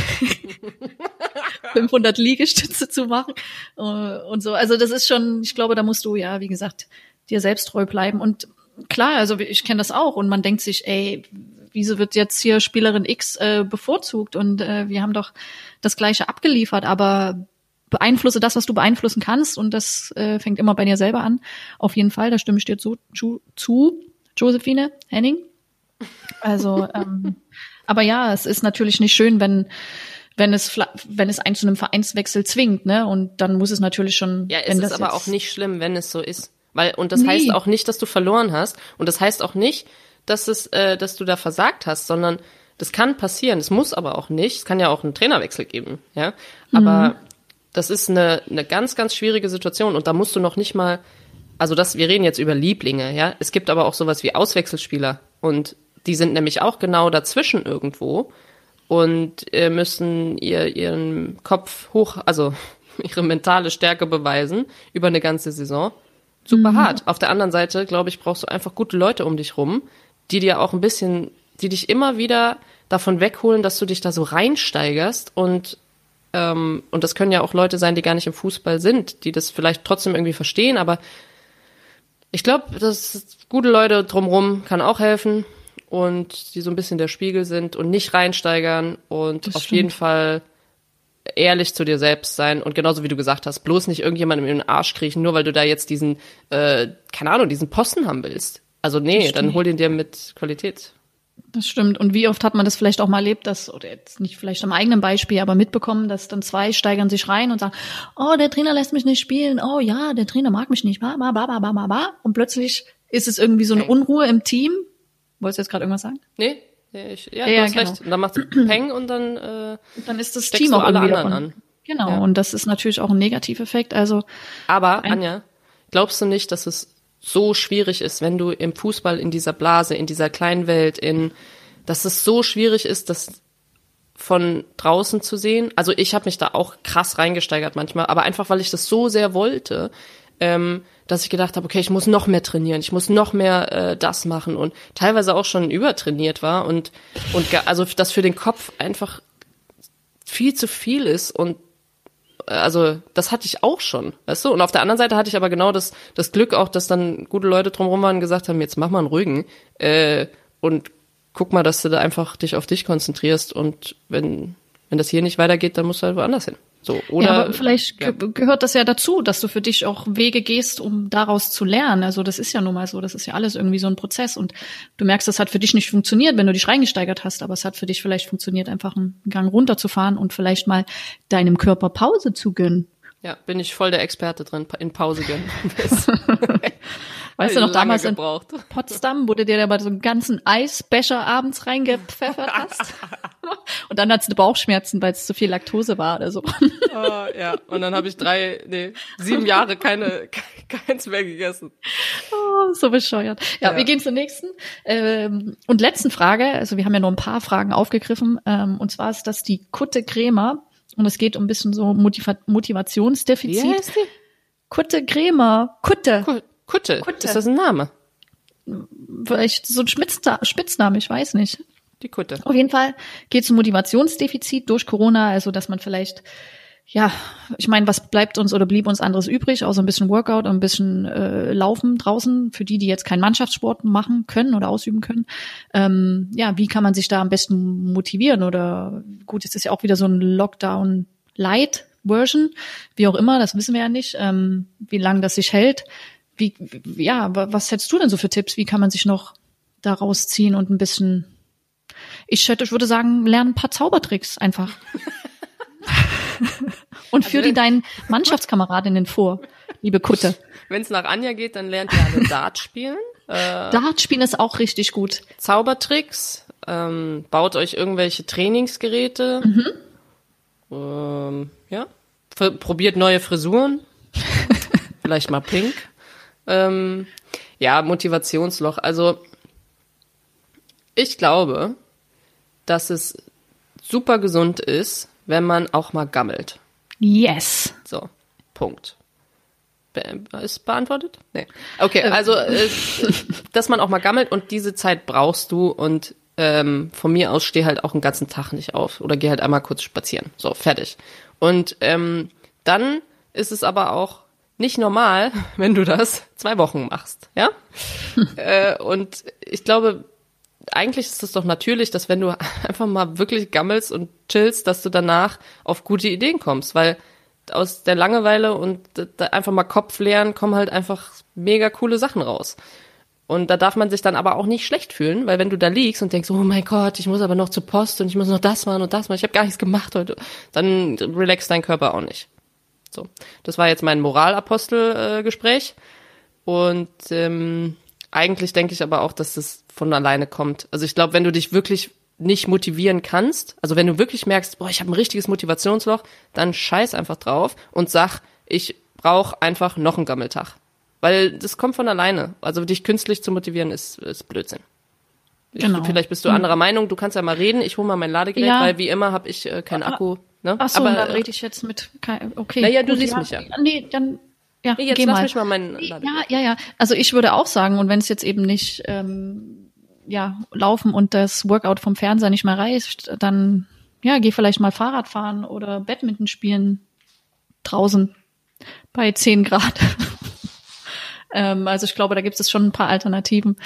500 <laughs> Liegestütze zu machen äh, und so. Also das ist schon, ich glaube, da musst du ja, wie gesagt, dir selbst treu bleiben. Und klar, also ich kenne das auch und man denkt sich, ey, wieso wird jetzt hier Spielerin X äh, bevorzugt und äh, wir haben doch das Gleiche abgeliefert, aber beeinflusse das, was du beeinflussen kannst und das äh, fängt immer bei dir selber an. Auf jeden Fall, da stimme ich dir zu, zu, zu Josephine Henning. Also, <laughs> ähm, aber ja, es ist natürlich nicht schön, wenn wenn es wenn es einen zu einem Vereinswechsel zwingt, ne? Und dann muss es natürlich schon. Ja, es ist aber auch nicht schlimm, wenn es so ist, weil und das nee. heißt auch nicht, dass du verloren hast und das heißt auch nicht, dass es, äh, dass du da versagt hast, sondern das kann passieren. Es muss aber auch nicht. Es kann ja auch einen Trainerwechsel geben, ja. Aber mhm. das ist eine eine ganz ganz schwierige Situation und da musst du noch nicht mal also das, wir reden jetzt über Lieblinge, ja. Es gibt aber auch sowas wie Auswechselspieler und die sind nämlich auch genau dazwischen irgendwo und äh, müssen ihr, ihren Kopf hoch, also <laughs> ihre mentale Stärke beweisen über eine ganze Saison. Super mhm. hart. Auf der anderen Seite, glaube ich, brauchst du einfach gute Leute um dich rum, die dir auch ein bisschen, die dich immer wieder davon wegholen, dass du dich da so reinsteigerst und ähm, und das können ja auch Leute sein, die gar nicht im Fußball sind, die das vielleicht trotzdem irgendwie verstehen, aber ich glaube, dass gute Leute drumrum kann auch helfen und die so ein bisschen der Spiegel sind und nicht reinsteigern und das auf stimmt. jeden Fall ehrlich zu dir selbst sein und genauso wie du gesagt hast, bloß nicht irgendjemandem in den Arsch kriechen, nur weil du da jetzt diesen, äh, keine Ahnung, diesen Posten haben willst. Also nee, dann hol den dir mit Qualität. Das stimmt. Und wie oft hat man das vielleicht auch mal erlebt, dass, oder jetzt nicht vielleicht am eigenen Beispiel, aber mitbekommen, dass dann zwei steigern sich rein und sagen, oh, der Trainer lässt mich nicht spielen, oh ja, der Trainer mag mich nicht, ba, ba, ba, ba, ba, ba. Und plötzlich ist es irgendwie so eine Unruhe im Team. Wolltest du jetzt gerade irgendwas sagen? Nee, ich, ja, ja, du hast genau. recht. Und dann macht <clears throat> Peng und dann, äh, und dann ist das Team auch alle anderen an. Genau, ja. und das ist natürlich auch ein Negativeffekt. Also, aber Anja, glaubst du nicht, dass es so schwierig ist, wenn du im Fußball in dieser Blase, in dieser kleinen Welt, in, dass es so schwierig ist, das von draußen zu sehen. Also ich habe mich da auch krass reingesteigert manchmal, aber einfach weil ich das so sehr wollte, ähm, dass ich gedacht habe, okay, ich muss noch mehr trainieren, ich muss noch mehr äh, das machen und teilweise auch schon übertrainiert war und und also das für den Kopf einfach viel zu viel ist und also das hatte ich auch schon, weißt du? Und auf der anderen Seite hatte ich aber genau das, das Glück auch, dass dann gute Leute drumherum waren und gesagt haben, jetzt mach mal einen ruhigen äh, und guck mal, dass du da einfach dich auf dich konzentrierst und wenn, wenn das hier nicht weitergeht, dann musst du halt woanders hin. So, oder, ja, aber vielleicht ja. gehört das ja dazu, dass du für dich auch Wege gehst, um daraus zu lernen. Also das ist ja nun mal so, das ist ja alles irgendwie so ein Prozess und du merkst, das hat für dich nicht funktioniert, wenn du dich reingesteigert hast, aber es hat für dich vielleicht funktioniert, einfach einen Gang runterzufahren und vielleicht mal deinem Körper Pause zu gönnen. Ja, bin ich voll der Experte drin, in Pause gönnen. <laughs> <laughs> Weißt du noch damals in Potsdam, wo du dir da mal so einen ganzen Eisbecher abends reingepfeffert hast? <laughs> <laughs> Und dann hattest du Bauchschmerzen, weil es zu viel Laktose war oder so. Oh, ja, und dann habe ich drei, nee, sieben Jahre keine, <laughs> keins mehr gegessen. Oh, so bescheuert. Ja, ja. wir gehen zur nächsten ähm, und letzten Frage. Also wir haben ja nur ein paar Fragen aufgegriffen. Ähm, und zwar ist das die Kutte Krämer. Und es geht um ein bisschen so Motiva Motivationsdefizit. Wie heißt die? Kutte Krämer. Kutte. Kutte. Kutte. Ist das ein Name? Vielleicht so ein Spitzname, ich weiß nicht. Die Kutte. Auf jeden Fall geht es um Motivationsdefizit durch Corona, also dass man vielleicht, ja, ich meine, was bleibt uns oder blieb uns anderes übrig, außer ein bisschen Workout und ein bisschen äh, Laufen draußen, für die, die jetzt keinen Mannschaftssport machen können oder ausüben können. Ähm, ja, wie kann man sich da am besten motivieren? Oder gut, es ist ja auch wieder so ein Lockdown Light Version, wie auch immer, das wissen wir ja nicht, ähm, wie lange das sich hält. Wie, ja, was hättest du denn so für Tipps? Wie kann man sich noch daraus ziehen und ein bisschen, ich hätte, ich würde sagen, lernen ein paar Zaubertricks einfach. und führ also, die deinen Mannschaftskameradinnen vor, liebe Kutte. Wenn es nach Anja geht, dann lernt ihr alle Dart spielen. Äh, Dart spielen ist auch richtig gut. Zaubertricks, ähm, baut euch irgendwelche Trainingsgeräte. Mhm. Ähm, ja. Probiert neue Frisuren. Vielleicht mal pink. Ähm, ja, Motivationsloch. Also ich glaube, dass es super gesund ist, wenn man auch mal gammelt. Yes. So, Punkt. Be ist beantwortet? Nee. Okay, äh. also äh, dass man auch mal gammelt und diese Zeit brauchst du und ähm, von mir aus steh halt auch einen ganzen Tag nicht auf oder geh halt einmal kurz spazieren. So, fertig. Und ähm, dann ist es aber auch nicht normal, <laughs> wenn du das zwei Wochen machst, ja? <laughs> äh, und ich glaube, eigentlich ist es doch natürlich, dass wenn du <laughs> einfach mal wirklich gammelst und chillst, dass du danach auf gute Ideen kommst, weil aus der Langeweile und einfach mal Kopf leeren kommen halt einfach mega coole Sachen raus. Und da darf man sich dann aber auch nicht schlecht fühlen, weil wenn du da liegst und denkst, oh mein Gott, ich muss aber noch zur Post und ich muss noch das machen und das machen, ich habe gar nichts gemacht heute, dann relaxt dein Körper auch nicht. So, das war jetzt mein Moralapostel-Gespräch. Und ähm, eigentlich denke ich aber auch, dass das von alleine kommt. Also ich glaube, wenn du dich wirklich nicht motivieren kannst, also wenn du wirklich merkst, boah, ich habe ein richtiges Motivationsloch, dann scheiß einfach drauf und sag, ich brauche einfach noch einen Gammeltag. Weil das kommt von alleine. Also dich künstlich zu motivieren ist, ist Blödsinn. Genau. Ich, vielleicht bist du anderer Meinung, du kannst ja mal reden, ich hole mal mein Ladegerät, ja. weil wie immer habe ich äh, keinen Akku. Ne? Ach so, Aber, dann rede ich jetzt mit, okay. Naja, du siehst ja, mich ja. Nee, dann, ja, nee, jetzt geh lass mal. mich mal meinen Ja, ja, ja. Also ich würde auch sagen, und wenn es jetzt eben nicht, ähm, ja, laufen und das Workout vom Fernseher nicht mehr reicht, dann, ja, geh vielleicht mal Fahrrad fahren oder Badminton spielen draußen bei 10 Grad. <laughs> ähm, also ich glaube, da gibt es schon ein paar Alternativen,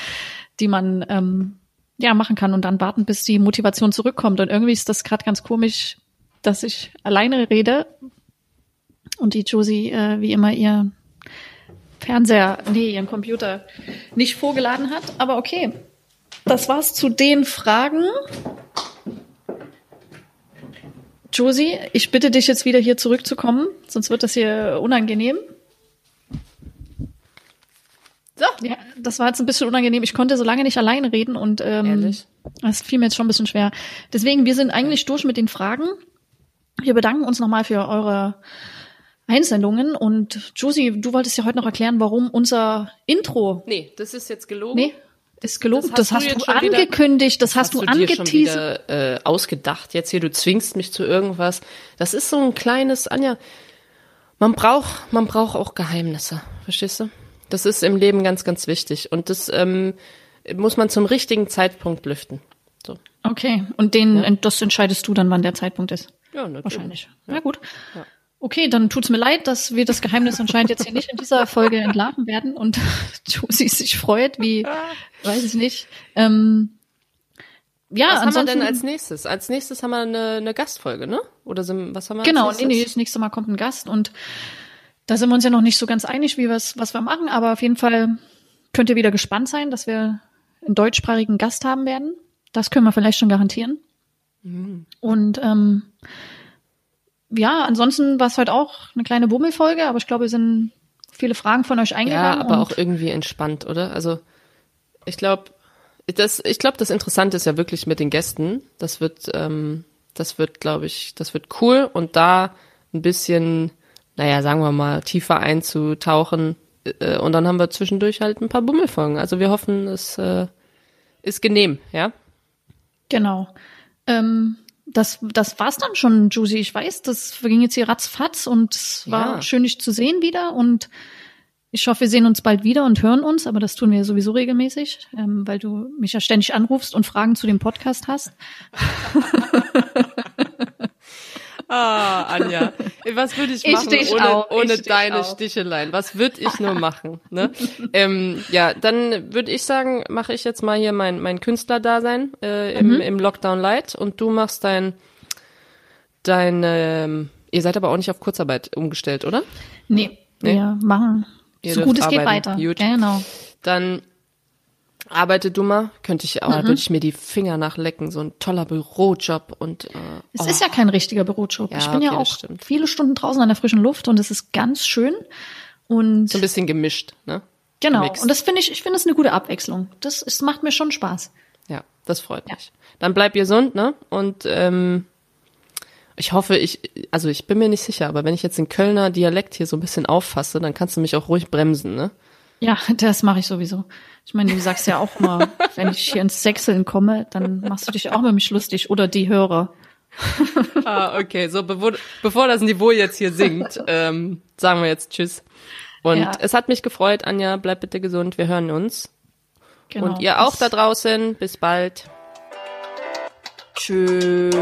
die man ähm, ja machen kann und dann warten, bis die Motivation zurückkommt. Und irgendwie ist das gerade ganz komisch, dass ich alleine rede und die Josie äh, wie immer ihr Fernseher, nee, ihren Computer nicht vorgeladen hat. Aber okay, das war's zu den Fragen. Josie, ich bitte dich jetzt wieder hier zurückzukommen, sonst wird das hier unangenehm. So. Ja, das war jetzt ein bisschen unangenehm. Ich konnte so lange nicht alleine reden und ähm, Ehrlich? das fiel mir jetzt schon ein bisschen schwer. Deswegen, wir sind eigentlich durch mit den Fragen. Wir bedanken uns nochmal für eure Einsendungen und Josie, du wolltest ja heute noch erklären, warum unser Intro. Nee, das ist jetzt gelogen. Nee, ist gelogen. Das hast, Das das hast hast du du jetzt schon angekündigt, das hast, du dir schon angeteasert. äh, ausgedacht. Jetzt hier, du zwingst mich zu irgendwas. Das ist so ein kleines, Anja, man braucht, man braucht auch Geheimnisse, verstehst du? Das ist im Leben ganz, ganz wichtig. Und das ähm, muss man zum richtigen Zeitpunkt lüften. So. Okay, und den, das entscheidest du dann, wann der Zeitpunkt ist. Ja, natürlich. Wahrscheinlich. Ja, gut. Okay, dann tut's mir leid, dass wir das Geheimnis anscheinend jetzt hier nicht in dieser Folge entlarven werden und <laughs> Josie sich freut, wie, weiß ich nicht. Ähm, ja, Was haben wir denn als nächstes? Als nächstes haben wir eine, eine Gastfolge, ne? Oder sind, was haben wir Genau, nee, nächstes? nee, das nächste Mal kommt ein Gast und da sind wir uns ja noch nicht so ganz einig, wie wir's, was wir machen, aber auf jeden Fall könnt ihr wieder gespannt sein, dass wir einen deutschsprachigen Gast haben werden. Das können wir vielleicht schon garantieren. Mhm. Und ähm, ja, ansonsten war es heute auch eine kleine Bummelfolge, aber ich glaube, es sind viele Fragen von euch Ja, eingegangen. aber und auch irgendwie entspannt, oder? Also ich glaube, das, ich glaube, das Interessante ist ja wirklich mit den Gästen. Das wird, ähm, das wird, glaube ich, das wird cool und da ein bisschen, naja, sagen wir mal, tiefer einzutauchen. Äh, und dann haben wir zwischendurch halt ein paar Bummelfolgen. Also wir hoffen, es äh, ist genehm, ja. Genau. Ähm, das, das war's dann schon, Juicy. Ich weiß, das verging jetzt hier ratzfatz und es war Ja. schön, dich zu sehen wieder. Und ich hoffe, wir sehen uns bald wieder und hören uns, aber das tun wir sowieso regelmäßig, ähm, weil du mich ja ständig anrufst und Fragen zu dem Podcast hast. <laughs> Ah, Anja, was würde ich Ich machen dich ohne, auch, ich ohne dich deine auch. Sticheleien? Was würde ich nur machen? Ne? ähm, ja, dann würde ich sagen, mache ich jetzt mal hier mein, mein Künstlerdasein äh, im, Mhm. im Lockdown Light und du machst dein, dein ähm, ihr seid aber auch nicht auf Kurzarbeit umgestellt, oder? Nee, Nee? wir machen Ihr so gut es geht weiter. Gut. Genau. Dann arbeite du mal, könnte ich, Mhm. würde ich mir die Finger nachlecken, so ein toller Bürojob und äh, Es oh, ist ja kein richtiger Bürojob. Ja, ich bin ja okay, das auch viele Stunden draußen an der frischen Luft und es ist ganz schön. Und so ein bisschen gemischt, ne? genau. gemixt. Und das finde ich, ich finde es eine gute Abwechslung. Das ist, macht mir schon Spaß. Ja, das freut mich. Dann bleib gesund, ne? Und ähm, ich hoffe, ich, also ich bin mir nicht sicher, aber wenn ich jetzt den Kölner Dialekt hier so ein bisschen auffasse, dann kannst du mich auch ruhig bremsen, ne? Ja, <laughs> das mache ich sowieso. Ich meine, du sagst ja auch mal, <laughs> wenn ich hier ins Sechseln komme, dann machst du dich auch mit mich lustig oder die Hörer. Ah, okay. So, bevor, bevor das Niveau jetzt hier sinkt, <laughs> ähm, sagen wir jetzt Tschüss. Und Ja. es hat mich gefreut, Anja. Bleib bitte gesund. Wir hören uns. Genau. Und ihr auch Bis- da draußen. Bis bald. Tschüss.